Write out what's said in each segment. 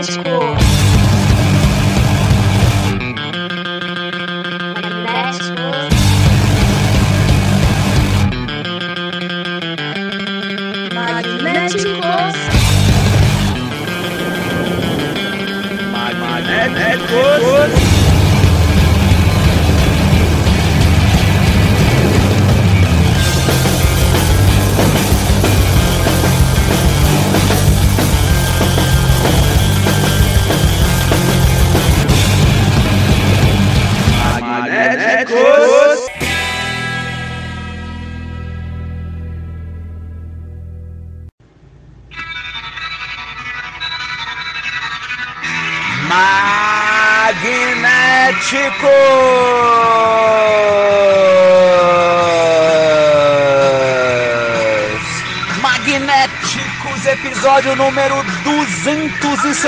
Magnético.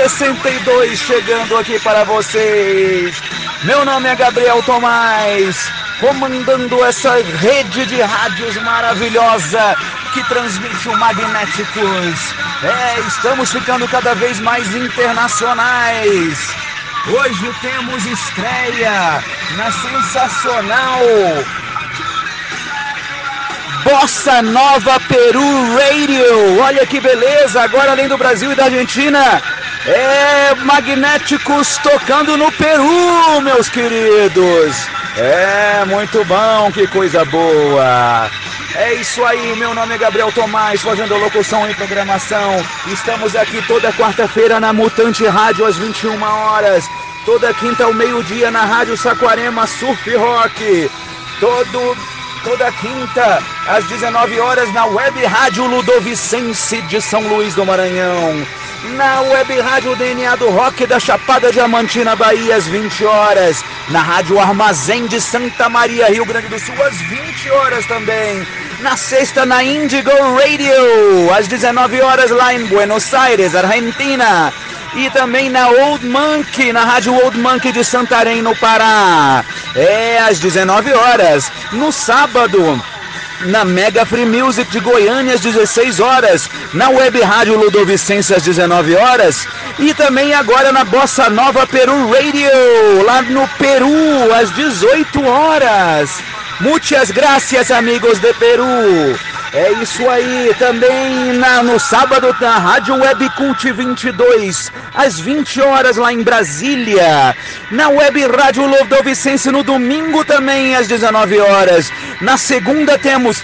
262, chegando aqui para vocês. Meu nome é Gabriel Tomás, comandando essa rede de rádios maravilhosa que transmite o Magnéticos. É, estamos ficando cada vez mais internacionais. Hoje temos estreia na sensacional Bossa Nova Peru Radio. Olha que beleza! Agora além do Brasil e da Argentina, é Magnéticos tocando no Peru, meus queridos. É muito bom, que coisa boa. É isso aí, meu nome é Gabriel Tomás, fazendo locução e programação. Estamos aqui toda quarta-feira na Mutante Rádio às 21 horas. Toda quinta ao meio-dia na Rádio Saquarema Surf Rock. Todo toda quinta às 19 horas na Web Rádio Ludovicense de São Luís do Maranhão. Na Web Rádio DNA do Rock da Chapada Diamantina, Bahia, às 20 horas. Na Rádio Armazém de Santa Maria, Rio Grande do Sul, às 20 horas também. Na sexta, na Indigo Radio, às 19 horas, lá em Buenos Aires, Argentina. E também na Old Monkey, na Rádio Old Monkey de Santarém, no Pará. É, às 19 horas. No sábado, na Mega Free Music de Goiânia às 16 horas, na Web Rádio Ludovicense às 19 horas e também agora na Bossa Nova Peru Radio, lá no Peru às 18 horas. Muitas gracias, amigos de Peru. É isso aí, também na, no sábado na Rádio Web Cult 22, às 20 horas lá em Brasília. Na Web Rádio Ludovicense no domingo também às 19 horas. Na segunda temos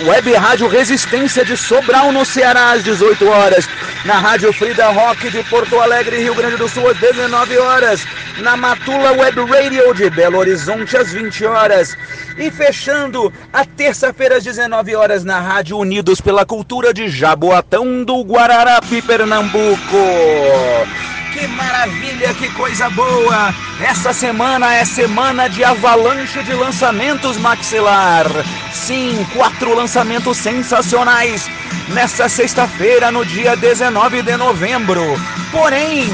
Web Rádio Resistência de Sobral no Ceará às 18 horas. Na Rádio Frida Rock de Porto Alegre, Rio Grande do Sul às 19 horas. Na Matula Web Radio de Belo Horizonte às 20 horas. E fechando a terça-feira às 19 horas na Rádio Unidos pela Cultura de Jaboatão do Guararapi, Pernambuco. Que maravilha, que coisa boa! Essa semana é semana de avalanche de lançamentos maxilar. Sim, quatro lançamentos sensacionais nesta sexta-feira, no dia 19 de novembro. Porém,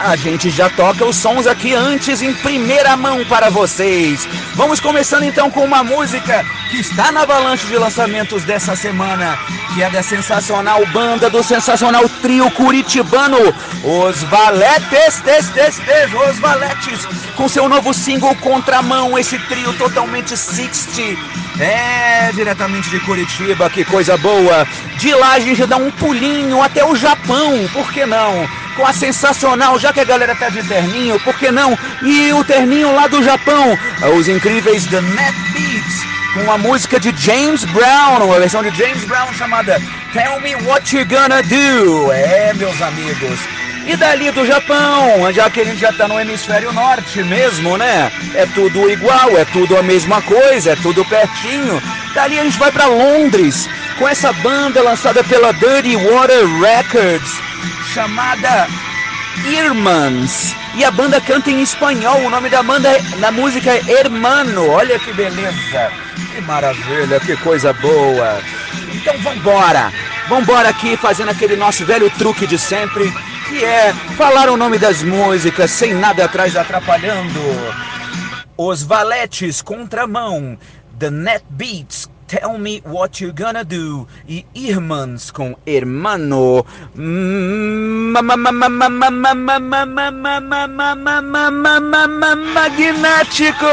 a gente já toca os sons aqui antes em primeira mão para vocês. Vamos começando então com uma música que está na avalanche de lançamentos dessa semana, que é da sensacional banda do sensacional trio curitibano, Os Valetes, tes, tes, tes, Os Valetes, com seu novo single Contramão, esse trio totalmente 60. É, diretamente de Curitiba, que coisa boa. De lá a gente dá um pulinho até o Japão, por que não? Com a sensacional, já que a galera tá de terninho, por que não? E o terninho lá do Japão, os incríveis The Net Beats, com a música de James Brown, uma versão de James Brown chamada Tell Me What You Gonna Do. É, meus amigos. E dali do Japão, já que a gente já tá no hemisfério norte mesmo, né? É tudo igual, é tudo a mesma coisa, é tudo pertinho. Dali a gente vai para Londres, com essa banda lançada pela Dirty Water Records, chamada Irmãs. E a banda canta em espanhol. O nome da banda na música é Hermano. Olha que beleza. Que maravilha, que coisa boa. Então vambora. Vambora aqui fazendo aquele nosso velho truque de sempre, que é falar o nome das músicas sem nada atrás atrapalhando. Os Valetes Contramão, The Net Beats, Tell Me What You Gonna Do e Irmãs com Hermano Magnéticos.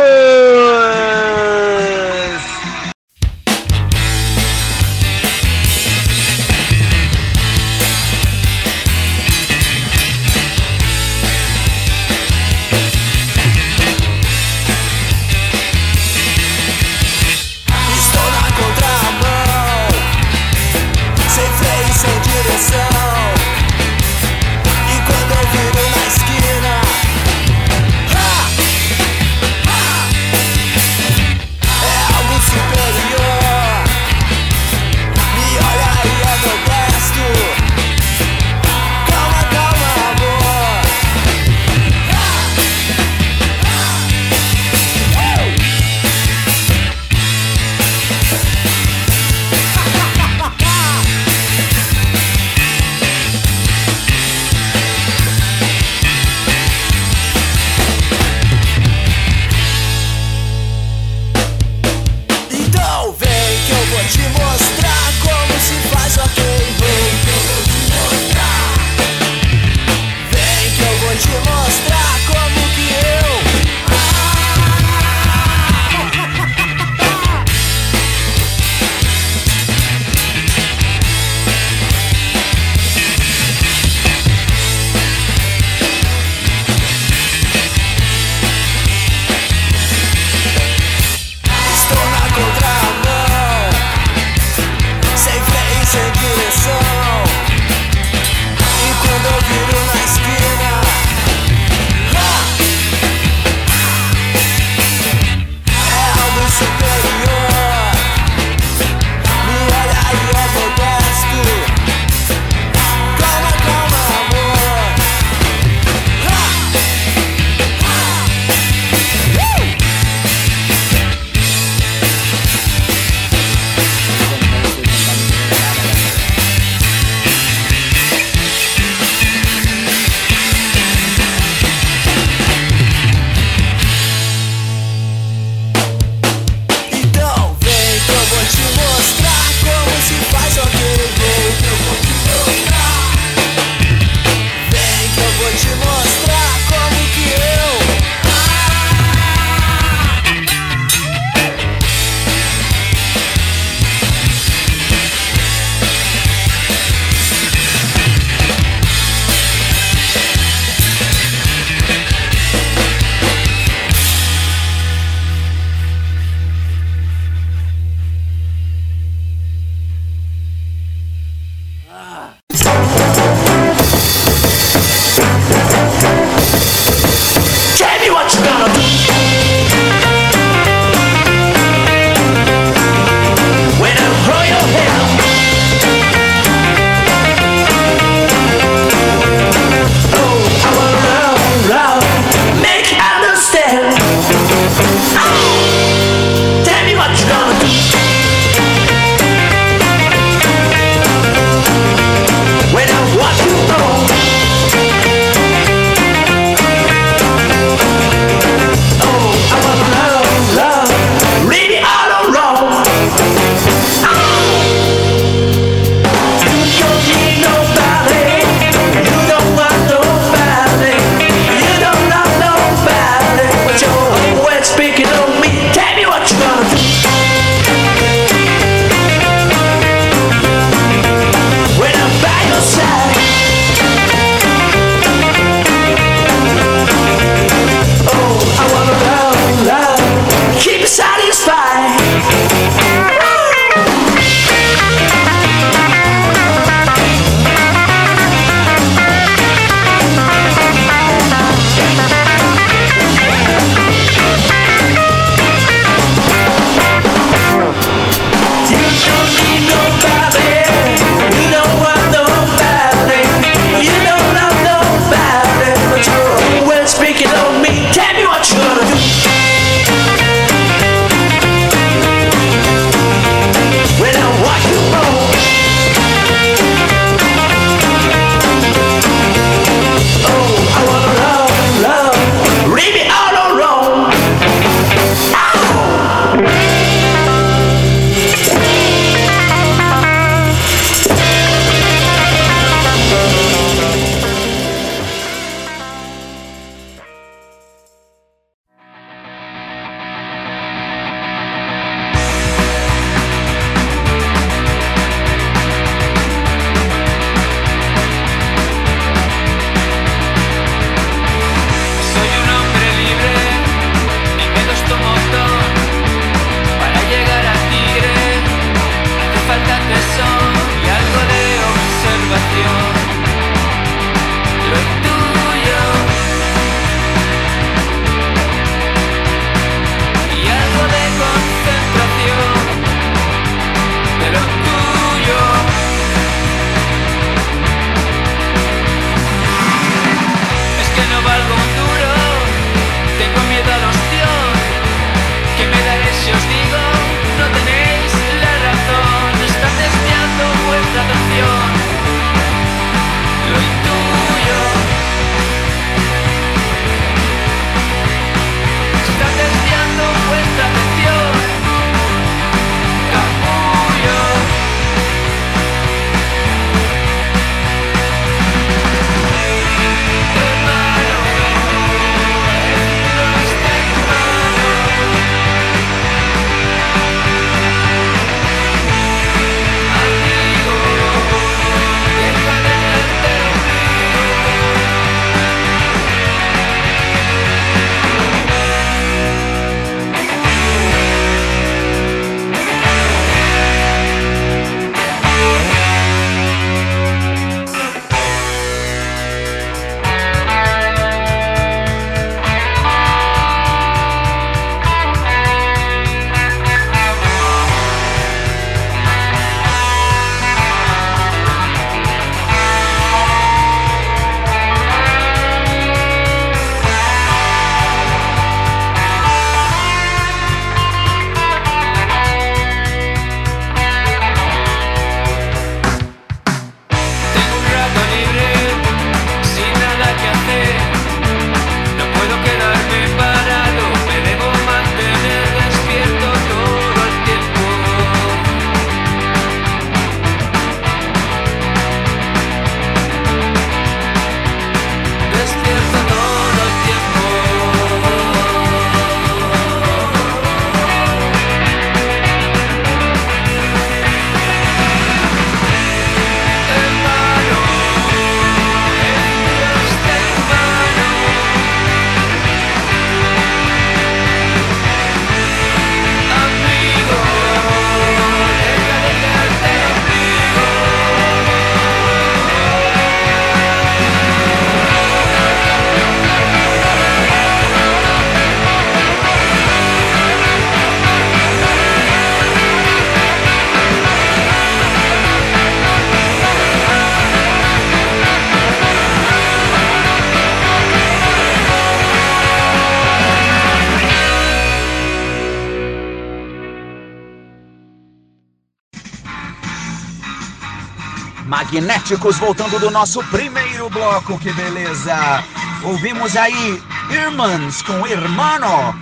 Magnéticos voltando do nosso primeiro bloco, que beleza! Ouvimos aí Irmãs com Hermano,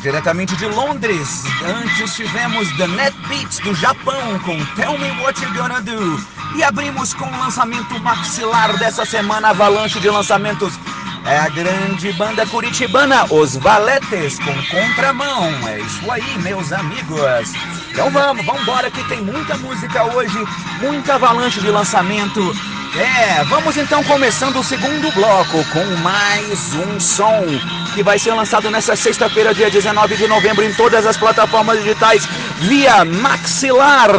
diretamente de Londres. Antes tivemos The Net Beats do Japão com Tell Me What You Gonna Do. E abrimos com o lançamento maxilar dessa semana, avalanche de lançamentos. É a grande banda curitibana, Os Valetes, com contramão. É isso aí, meus amigos. Então vamos, vamos embora que tem muita música hoje, muita avalanche de lançamento. É, vamos então começando o segundo bloco com mais um som que vai ser lançado nessa sexta-feira, dia 19 de novembro, em todas as plataformas digitais via Maxilar.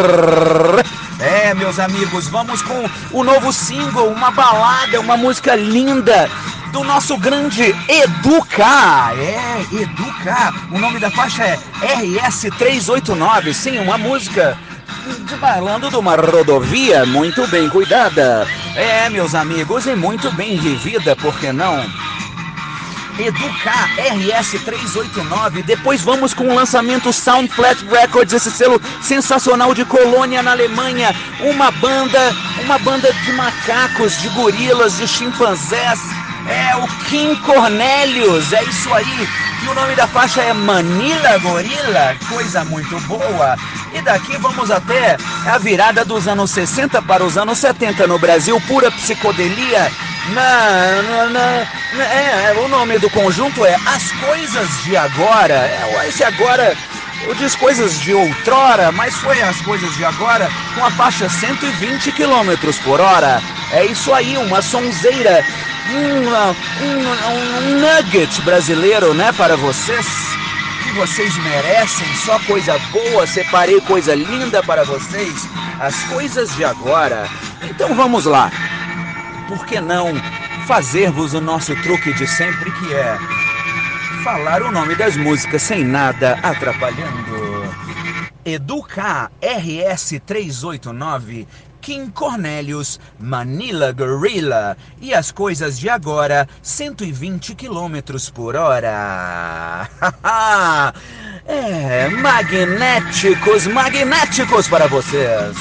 É, meus amigos, vamos com o novo single, uma balada, uma música linda do nosso grande Educa. É, Educa. O nome da faixa é RS389. Sim, uma música falando de uma rodovia muito bem cuidada. É, meus amigos, e muito bem vivida, por que não? Educar RS389. Depois vamos com o lançamento Sound Flat Records, esse selo sensacional de Colônia na Alemanha. Uma banda, uma banda de macacos, de gorilas, de chimpanzés é o Kim Cornelius, é isso aí. E o nome da faixa é Manila Gorila, coisa muito boa. E daqui vamos até a virada dos anos 60 para os anos 70 no Brasil, pura psicodelia. Na, na, na, é, o nome do conjunto é As Coisas de Agora. É, esse agora eu disse coisas de outrora, mas foi as coisas de agora com a faixa 120 km por hora. É isso aí, uma sonzeira um, um, um nugget brasileiro, né, para vocês. Que vocês merecem, só coisa boa, separei coisa linda para vocês, as coisas de agora. Então vamos lá. Por que não fazermos o nosso truque de sempre que é falar o nome das músicas sem nada atrapalhando? Educar RS 389 Kim Cornelius, Manila Gorilla e as coisas de agora 120 km por hora. é, magnéticos, magnéticos para vocês.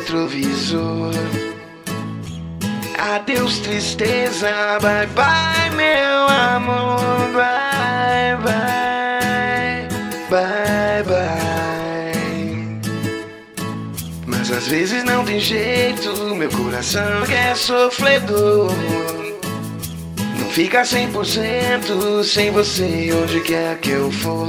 Retrovisor. Adeus, tristeza, bye bye, meu amor, bye bye, bye bye. Mas às vezes não tem jeito, meu coração é sofredor. Não fica 100% sem você onde quer que eu for.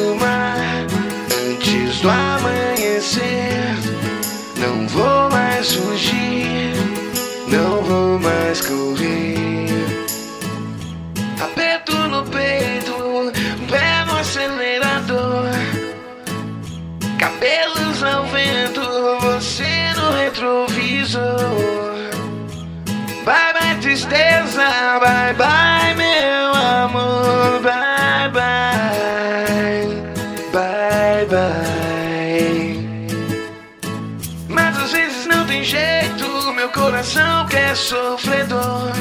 coração quer sofredor.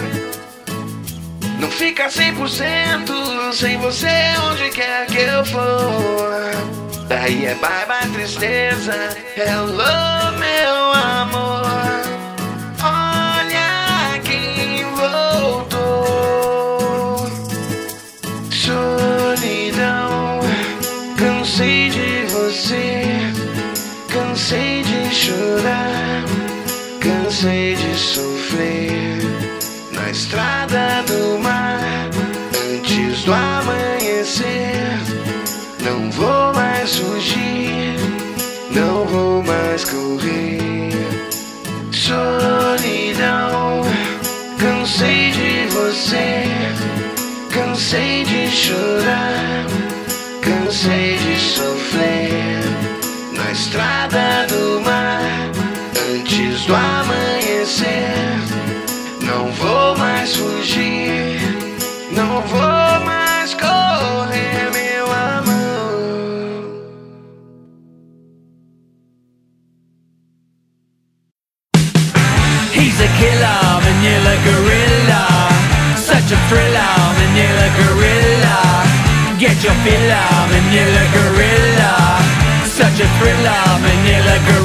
Não fica 100% sem você onde quer que eu for. Daí é bye bye tristeza, hello meu amor. chorar, cansei de sofrer na estrada do mar, antes do amanhecer. Não vou mais fugir, não vou mais correr. Solidão, cansei de você, cansei de chorar, cansei de sofrer na estrada. Manila gorilla, such a thriller, Manila gorilla. Get your fill Manila gorilla, such a thriller, Manila gorilla.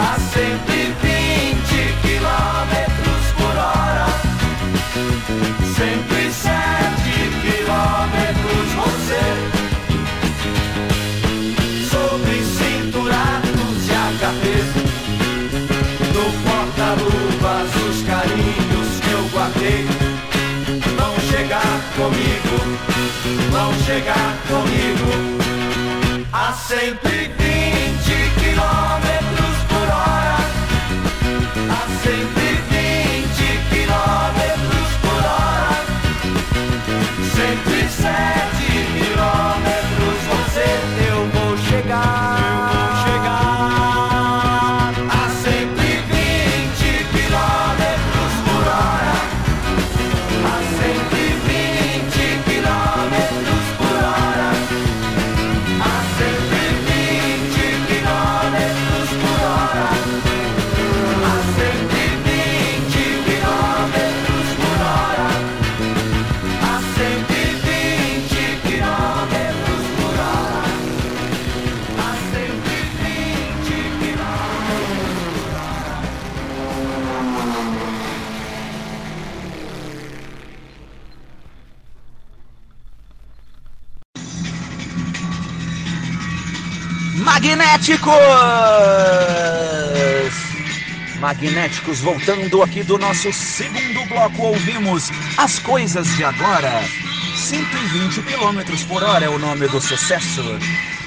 A 120 quilômetros por hora. 107 quilômetros você. Sobre cinturados e HPs No porta-luvas os carinhos que eu guardei Vão chegar comigo, vão chegar comigo A 120 Magnéticos! Magnéticos voltando aqui do nosso segundo bloco, ouvimos As Coisas de Agora. 120 km por hora é o nome do sucesso.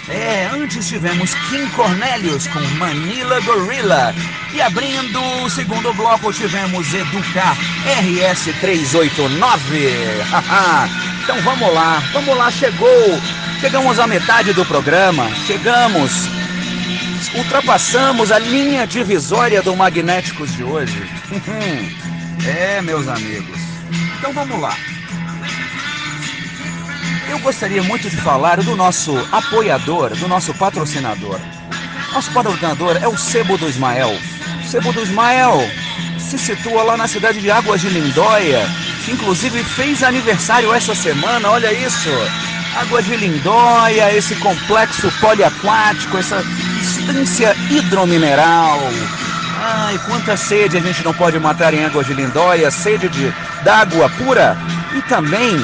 É, antes tivemos Kim Cornelius com Manila Gorilla. E abrindo o segundo bloco tivemos Educar RS 389. Haha. então vamos lá, vamos lá, chegou. Chegamos à metade do programa. Chegamos ultrapassamos a linha divisória do Magnéticos de hoje. é, meus amigos. Então vamos lá. Eu gostaria muito de falar do nosso apoiador, do nosso patrocinador. Nosso patrocinador é o Sebo do Ismael. O Sebo do Ismael se situa lá na cidade de Águas de Lindóia, que inclusive fez aniversário essa semana, olha isso. Água de Lindóia, esse complexo poliaquático, essa instância hidromineral. Ai, quanta sede a gente não pode matar em Águas de Lindóia, sede de d'água pura e também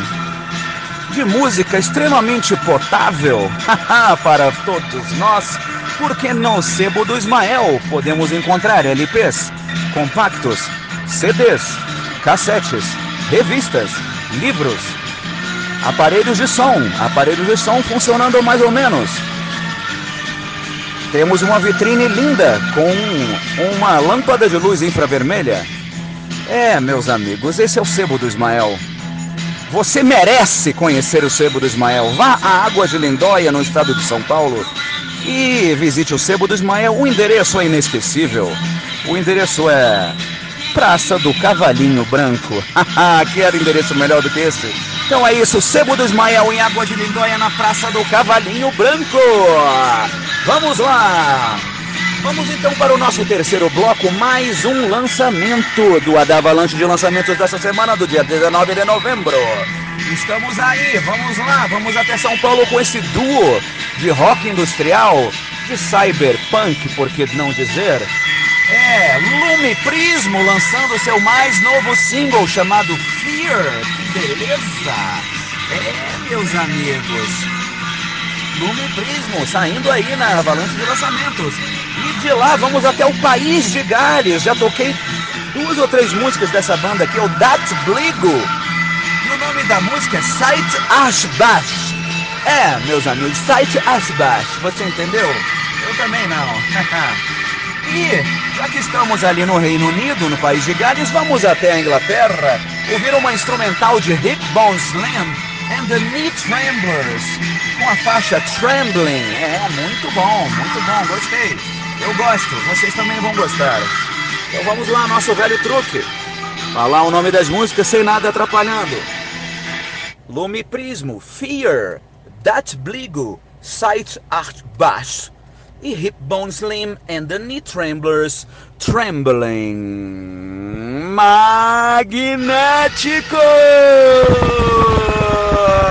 de música extremamente potável para todos nós, porque no Sebo do Ismael podemos encontrar LPs, compactos, CDs, cassetes, revistas, livros, aparelhos de som, aparelhos de som funcionando mais ou menos. Temos uma vitrine linda com uma lâmpada de luz infravermelha. É, meus amigos, esse é o Sebo do Ismael. Você merece conhecer o Sebo do Ismael. Vá a Águas de Lindóia, no estado de São Paulo, e visite o Sebo do Ismael. O endereço é inesquecível. O endereço é Praça do Cavalinho Branco. que era endereço melhor do que esse? Então é isso, Sebo do Ismael em Águas de Lindóia, na Praça do Cavalinho Branco. Vamos lá! Vamos então para o nosso terceiro bloco, mais um lançamento do Adavalanche de lançamentos dessa semana, do dia 19 de novembro. Estamos aí, vamos lá, vamos até São Paulo com esse duo de rock industrial, de cyberpunk, por que não dizer? É, Lume Prismo lançando seu mais novo single chamado Fear. Que beleza! É, meus amigos. Lume Prismo saindo aí na avalanche de lançamentos. E de lá vamos até o País de Gales. Já toquei duas ou três músicas dessa banda aqui, é o Dat Bligo. E o nome da música é Sight Ashbash. É, meus amigos, Sight Ashbash. Você entendeu? Eu também não. E, já que estamos ali no Reino Unido, no país de Gales, vamos até a Inglaterra ouvir uma instrumental de Hip Bone Slam and the Knee Tremblers, com a faixa Trembling. É, muito bom, muito bom, gostei. Eu gosto, vocês também vão gostar. Então vamos lá, nosso velho truque. Falar o nome das músicas sem nada atrapalhando. Lume Prismo, Fear, Dat Bligo, Sight Art Bash. e Hipbone Slim and the Knee Tremblers Trembling Magnético! Uh...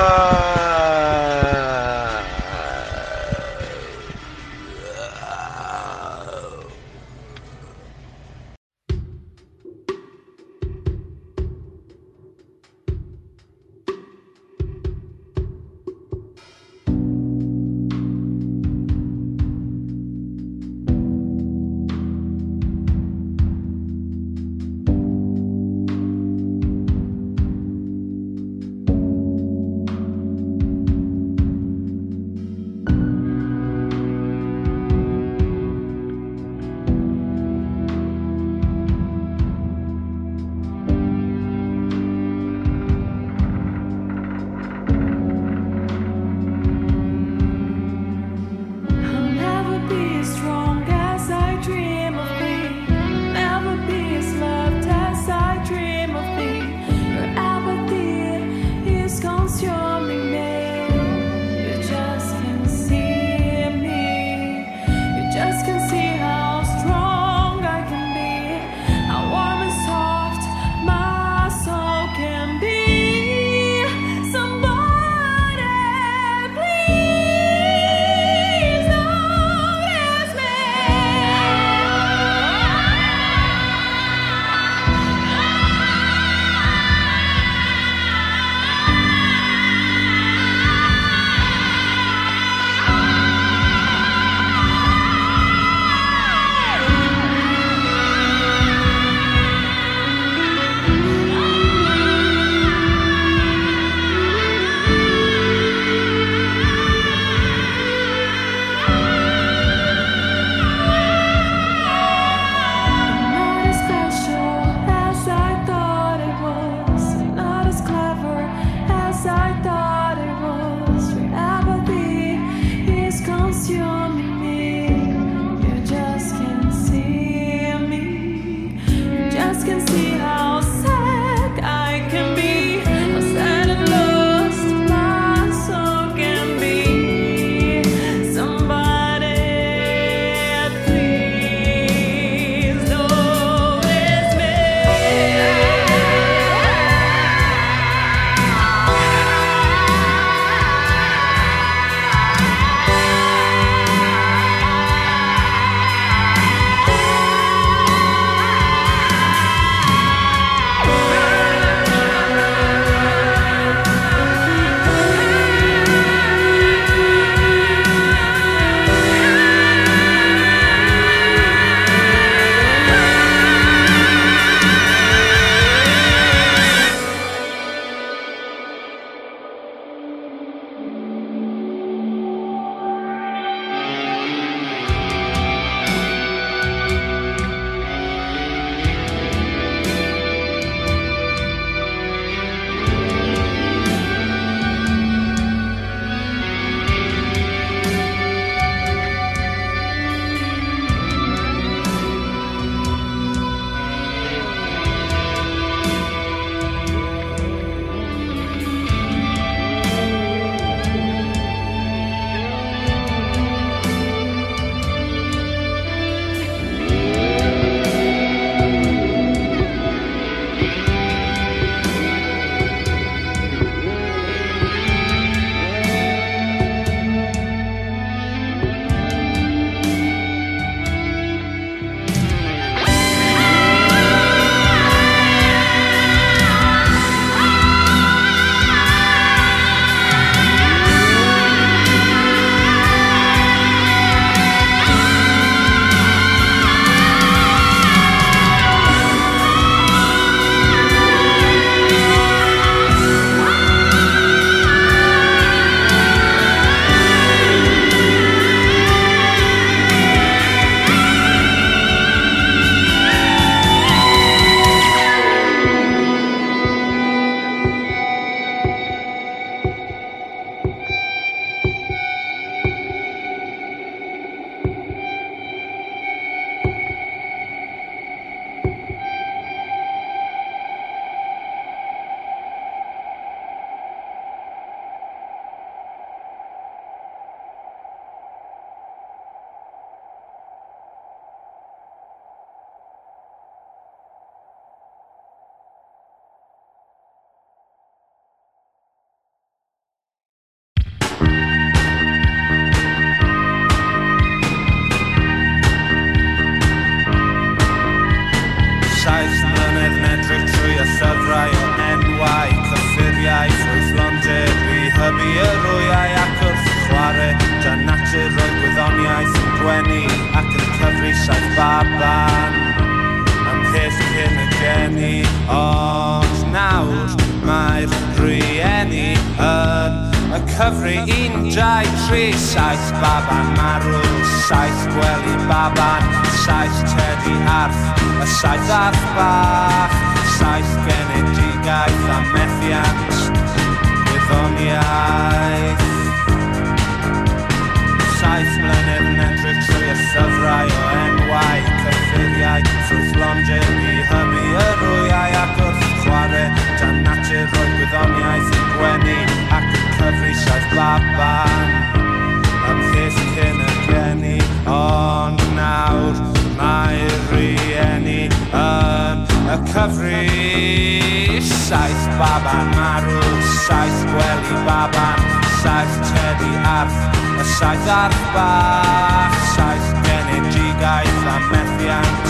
cyfri Saith baban marw, saith gwely baban Saith tedu arth, y saith arth bach Saith genedigaeth a methiant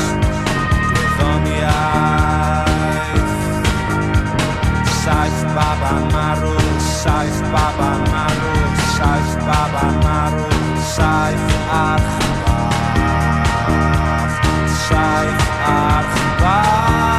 Gwyddoniaeth Saith baban marw, saith baban marw Saith baban marw, saith arth bach Saith arth bach.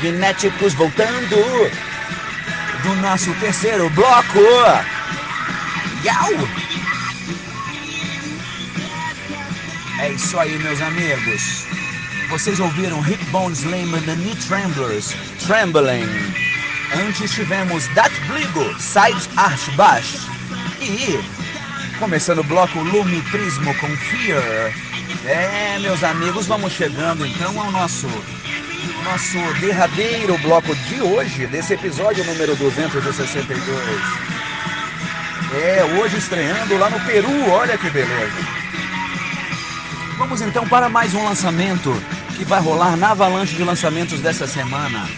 Magnéticos voltando do nosso terceiro bloco. Yau! É isso aí, meus amigos. Vocês ouviram Hip Bones Lehman The Knee Tremblers, Trembling. Antes tivemos Dat Bligo, Side Arch Bash. E começando o bloco Lume Prismo com Fear. É, meus amigos, vamos chegando então ao nosso nosso derradeiro bloco de hoje, desse episódio número 262. É, hoje estreando lá no Peru, olha que beleza. Vamos então para mais um lançamento que vai rolar na avalanche de lançamentos dessa semana.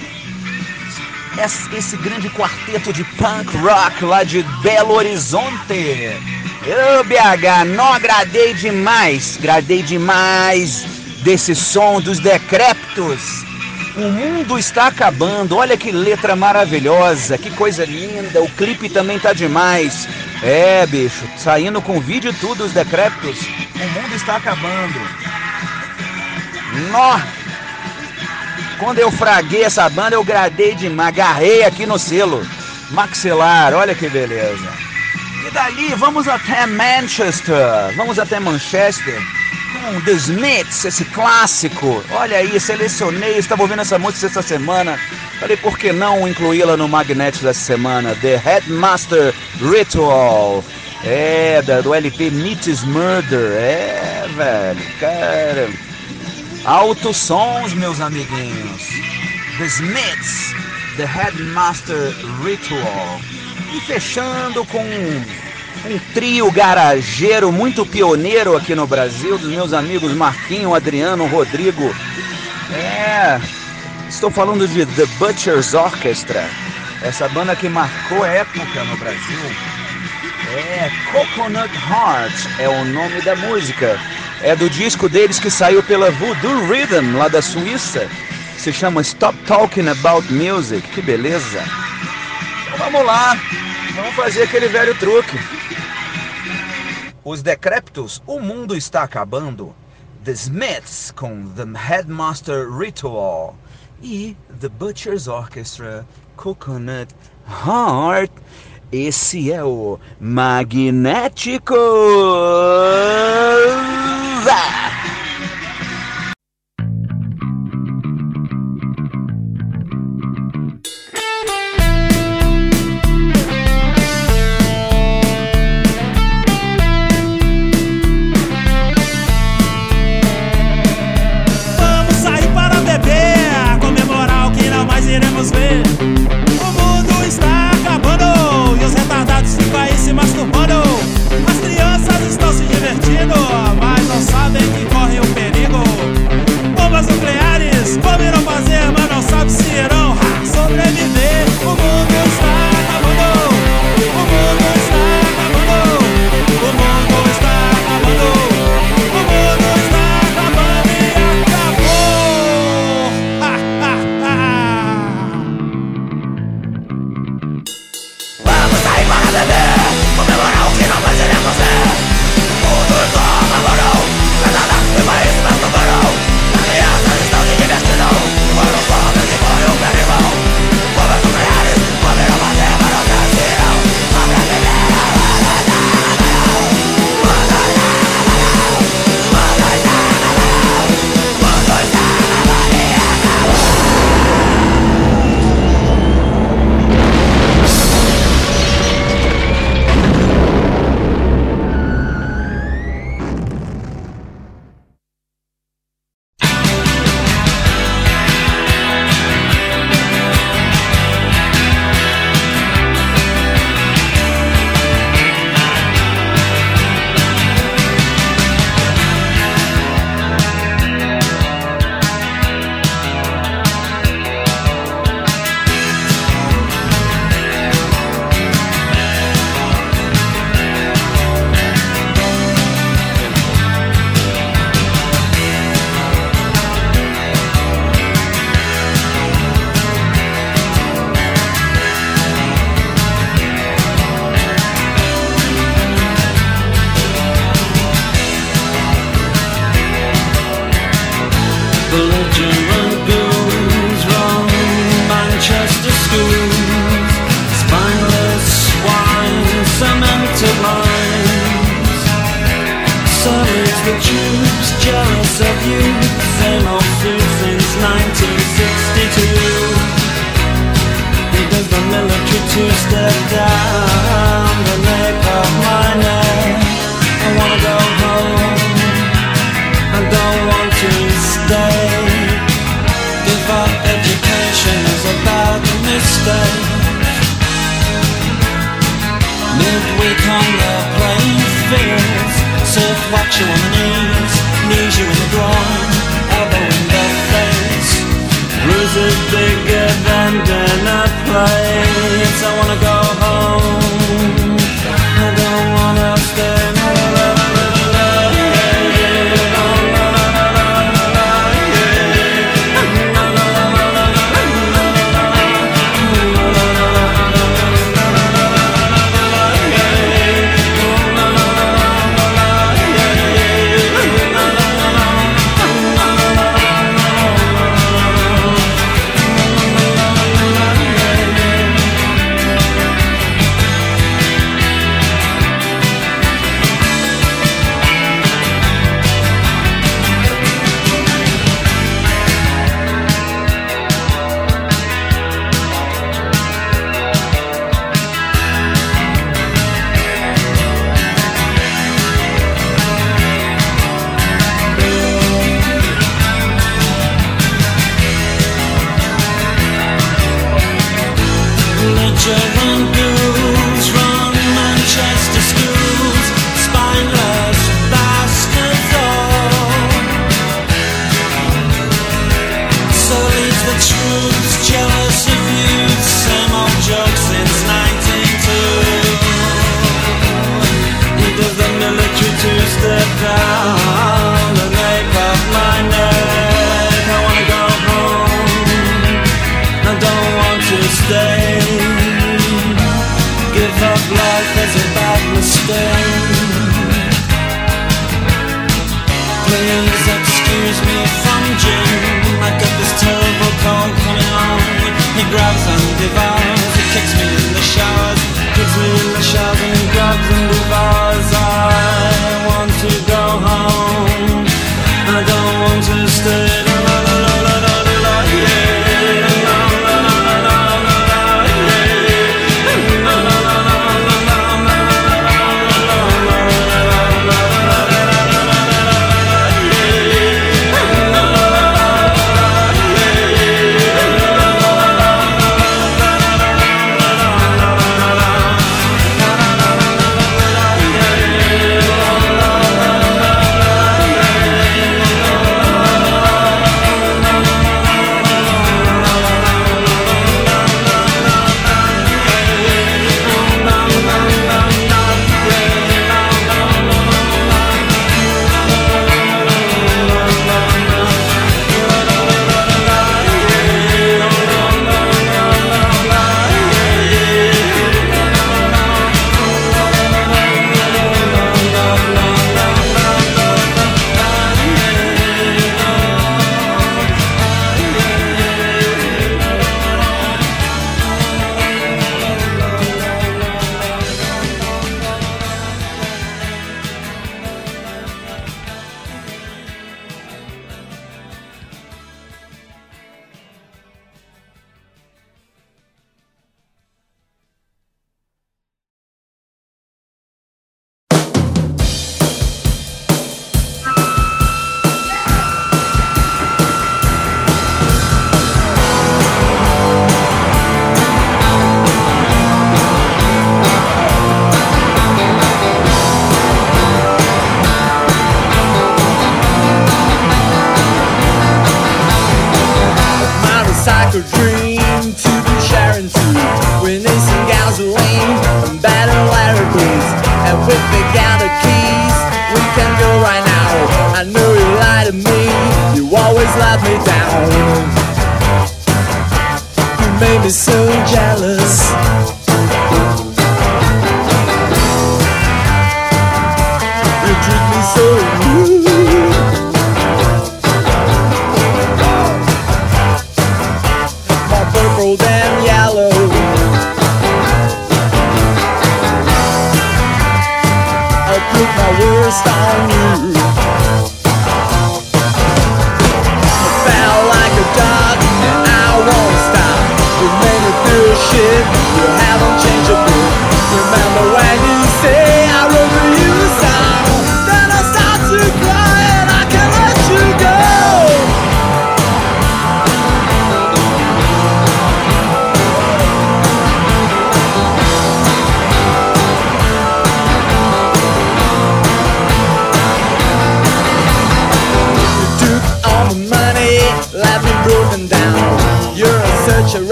Esse, grande quarteto de punk rock lá de Belo Horizonte. Ô BH, não agradei demais, agradei demais desse som dos decréptos. O mundo está acabando, olha que letra maravilhosa, que coisa linda, o clipe também tá demais. É, bicho, saindo com vídeo tudo, os decréptos. O mundo está acabando. Nó! Quando eu fraguei essa banda, eu gradei de agarrei aqui no selo. Maxilar, olha que beleza. E dali vamos até Manchester. Vamos até Manchester The Smiths, esse clássico. Olha aí, selecionei, estava ouvindo essa música essa semana. Falei, por que não incluí-la no Magnet dessa semana? The Headmaster Ritual. É, do LP Meets Murder. É, velho, cara. Altos sons, meus amiguinhos. The Smiths, The Headmaster Ritual. E fechando com um trio garageiro muito pioneiro aqui no Brasil, dos meus amigos Marquinho, Adriano, Rodrigo. É, estou falando de The Butcher's Orchestra, essa banda que marcou época no Brasil. É, Coconut Heart é o nome da música. É do disco deles que saiu pela Voodoo Rhythm, lá da Suíça. Se chama Stop Talking About Music. Que beleza. Então vamos lá. Vamos fazer aquele velho truque. Os Decréptos, O Mundo Está Acabando. The Smiths com The Headmaster Ritual. E The Butcher's Orchestra Coconut Heart. Esse é o Magnético. You on the knees, knees you in the Kicks me in the showers, kicks me in the showers and grabs and devours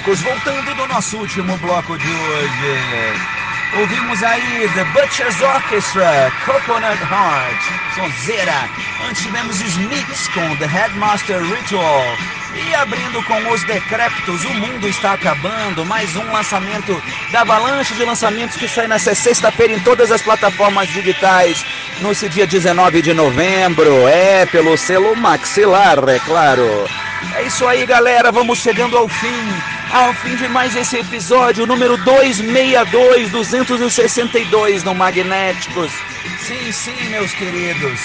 voltando do nosso último bloco de hoje. Ouvimos aí The Butcher's Orchestra, Coconut Heart, sonzeira. Antes tivemos Smiths com The Headmaster Ritual. E abrindo com Os Decrépitos, O Mundo Está Acabando, mais um lançamento da avalanche de lançamentos que sai nessa sexta-feira em todas as plataformas digitais, nesse dia 19 de novembro. É, pelo selo Maxilar, é claro. É isso aí, galera. Vamos chegando ao fim. Ao fim de mais esse episódio, número 262, 262 no Magnéticos. Sim, sim, meus queridos.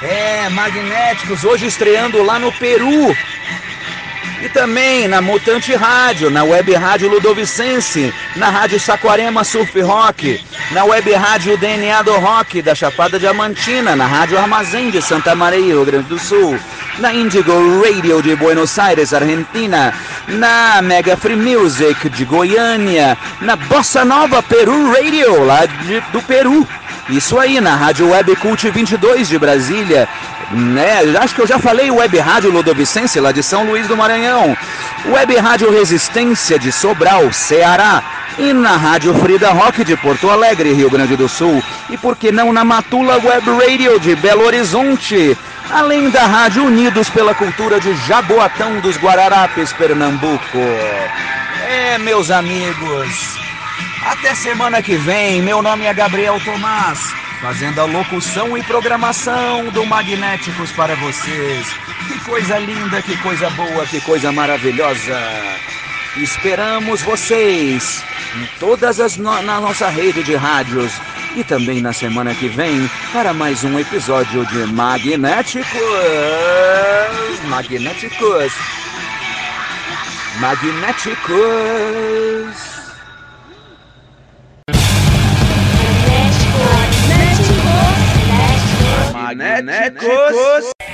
É, Magnéticos, hoje estreando lá no Peru. E também na Mutante Rádio, na Web Rádio Ludovicense, na Rádio Saquarema Surf Rock, na Web Rádio DNA do Rock da Chapada Diamantina, na Rádio Armazém de Santa Maria, Rio Grande do Sul, na Indigo Radio de Buenos Aires, Argentina, na Mega Free Music de Goiânia, na Bossa Nova Peru Radio, lá de, do Peru. Isso aí, na Rádio Web Cult 22 de Brasília, né? Acho que eu já falei Web Rádio Ludovicense, lá de São Luís do Maranhão. Web Rádio Resistência de Sobral, Ceará. E na Rádio Frida Rock de Porto Alegre, Rio Grande do Sul. E por que não na Matula Web Radio de Belo Horizonte. Além da Rádio Unidos pela Cultura de Jaboatão dos Guararapes, Pernambuco. É, meus amigos. Até semana que vem. Meu nome é Gabriel Tomás, fazendo a locução e programação do Magnéticos para vocês. Que coisa linda, que coisa boa, que coisa maravilhosa. Esperamos vocês em todas as no na nossa rede de rádios e também na semana que vem para mais um episódio de Magnéticos. Magnéticos. Magnéticos. Magnéticos.